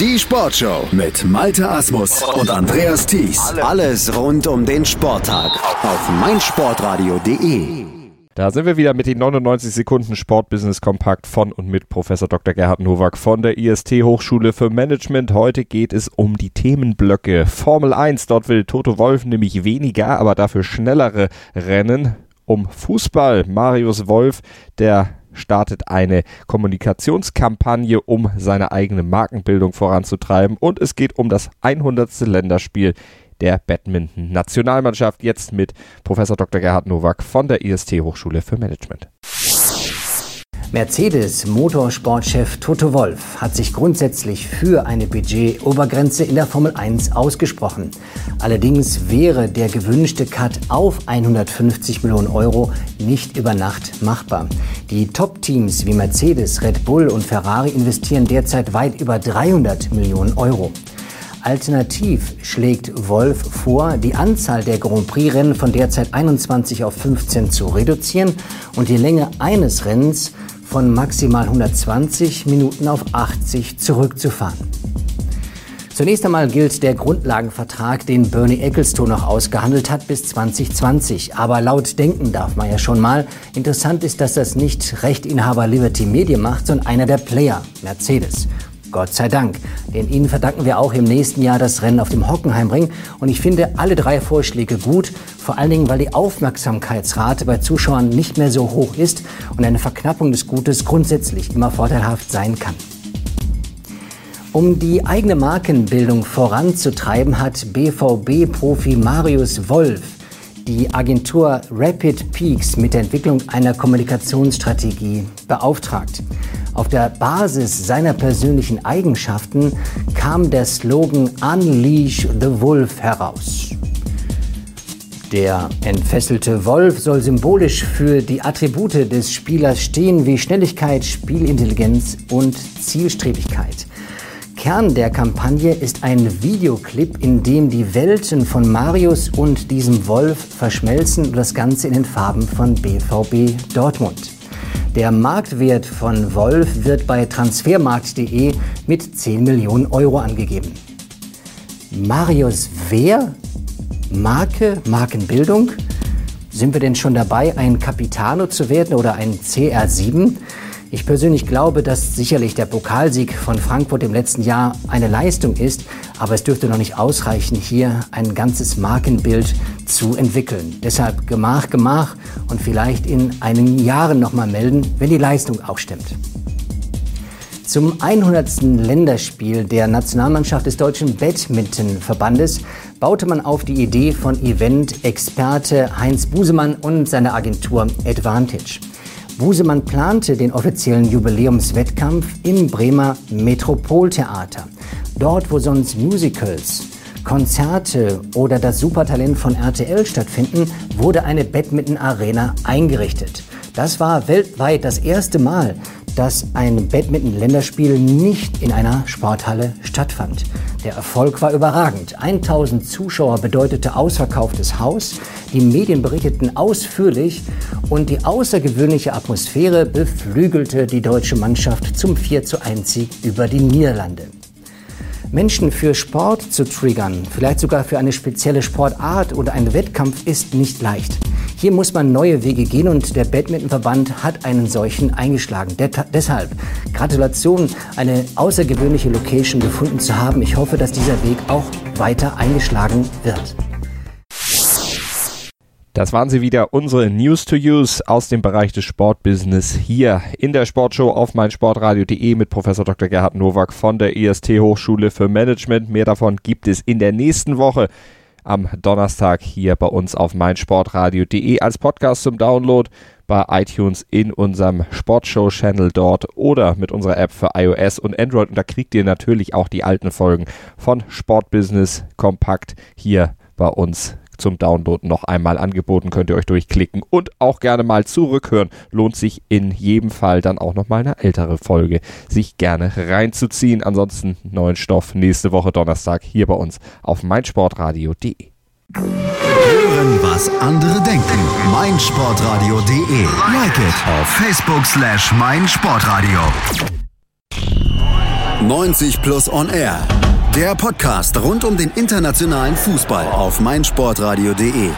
Die Sportshow mit Malte Asmus und Andreas Thies. Alles rund um den Sporttag auf meinsportradio.de. Da sind wir wieder mit den 99 Sekunden Sportbusiness Kompakt von und mit Professor Dr. Gerhard Nowak von der IST Hochschule für Management. Heute geht es um die Themenblöcke Formel 1. Dort will Toto Wolf nämlich weniger, aber dafür schnellere Rennen. Um Fußball. Marius Wolf, der startet eine Kommunikationskampagne, um seine eigene Markenbildung voranzutreiben. Und es geht um das 100. Länderspiel der Badminton-Nationalmannschaft. Jetzt mit Professor Dr. Gerhard Nowak von der IST Hochschule für Management. Mercedes Motorsportchef Toto Wolf hat sich grundsätzlich für eine Budgetobergrenze in der Formel 1 ausgesprochen. Allerdings wäre der gewünschte Cut auf 150 Millionen Euro nicht über Nacht machbar. Die Top-Teams wie Mercedes, Red Bull und Ferrari investieren derzeit weit über 300 Millionen Euro. Alternativ schlägt Wolf vor, die Anzahl der Grand Prix-Rennen von derzeit 21 auf 15 zu reduzieren und die Länge eines Rennens von maximal 120 Minuten auf 80 zurückzufahren. Zunächst einmal gilt der Grundlagenvertrag, den Bernie Ecclestone noch ausgehandelt hat, bis 2020. Aber laut denken darf man ja schon mal. Interessant ist, dass das nicht Rechtinhaber Liberty Media macht, sondern einer der Player, Mercedes. Gott sei Dank. Denn ihnen verdanken wir auch im nächsten Jahr das Rennen auf dem Hockenheimring. Und ich finde alle drei Vorschläge gut, vor allen Dingen, weil die Aufmerksamkeitsrate bei Zuschauern nicht mehr so hoch ist und eine Verknappung des Gutes grundsätzlich immer vorteilhaft sein kann. Um die eigene Markenbildung voranzutreiben, hat BVB-Profi Marius Wolf die Agentur Rapid Peaks mit der Entwicklung einer Kommunikationsstrategie beauftragt. Auf der Basis seiner persönlichen Eigenschaften kam der Slogan Unleash the Wolf heraus. Der entfesselte Wolf soll symbolisch für die Attribute des Spielers stehen wie Schnelligkeit, Spielintelligenz und Zielstrebigkeit. Kern der Kampagne ist ein Videoclip, in dem die Welten von Marius und diesem Wolf verschmelzen und das Ganze in den Farben von BVB Dortmund. Der Marktwert von Wolf wird bei transfermarkt.de mit 10 Millionen Euro angegeben. Marius wer? Marke, Markenbildung? Sind wir denn schon dabei, ein Capitano zu werden oder ein CR7? Ich persönlich glaube, dass sicherlich der Pokalsieg von Frankfurt im letzten Jahr eine Leistung ist, aber es dürfte noch nicht ausreichen, hier ein ganzes Markenbild zu entwickeln. Deshalb Gemach, Gemach und vielleicht in einigen Jahren nochmal melden, wenn die Leistung auch stimmt. Zum 100. Länderspiel der Nationalmannschaft des Deutschen Badmintonverbandes baute man auf die Idee von Event-Experte Heinz Busemann und seiner Agentur Advantage. Busemann plante den offiziellen Jubiläumswettkampf im Bremer Metropoltheater. Dort, wo sonst Musicals, Konzerte oder das Supertalent von RTL stattfinden, wurde eine Badminton-Arena eingerichtet. Das war weltweit das erste Mal, dass ein Badminton-Länderspiel nicht in einer Sporthalle stattfand. Der Erfolg war überragend. 1000 Zuschauer bedeutete ausverkauftes Haus. Die Medien berichteten ausführlich und die außergewöhnliche Atmosphäre beflügelte die deutsche Mannschaft zum 4 zu 1 Sieg über die Niederlande. Menschen für Sport zu triggern, vielleicht sogar für eine spezielle Sportart oder einen Wettkampf, ist nicht leicht. Hier muss man neue Wege gehen und der Badmintonverband hat einen solchen eingeschlagen. De deshalb Gratulation, eine außergewöhnliche Location gefunden zu haben. Ich hoffe, dass dieser Weg auch weiter eingeschlagen wird. Das waren sie wieder, unsere News to Use aus dem Bereich des Sportbusiness hier in der Sportshow auf meinsportradio.de mit Professor Dr. Gerhard Nowak von der IST Hochschule für Management. Mehr davon gibt es in der nächsten Woche am Donnerstag hier bei uns auf meinsportradio.de als Podcast zum Download bei iTunes in unserem Sportshow-Channel dort oder mit unserer App für iOS und Android. Und da kriegt ihr natürlich auch die alten Folgen von Sportbusiness kompakt hier bei uns zum Download noch einmal angeboten. Könnt ihr euch durchklicken und auch gerne mal zurückhören. Lohnt sich in jedem Fall dann auch noch mal eine ältere Folge sich gerne reinzuziehen. Ansonsten neuen Stoff nächste Woche Donnerstag hier bei uns auf meinsportradio.de. Hören, was andere denken. meinsportradio.de. Like it auf Facebook slash meinsportradio. 90 Plus On Air. Der Podcast rund um den internationalen Fußball auf meinsportradio.de.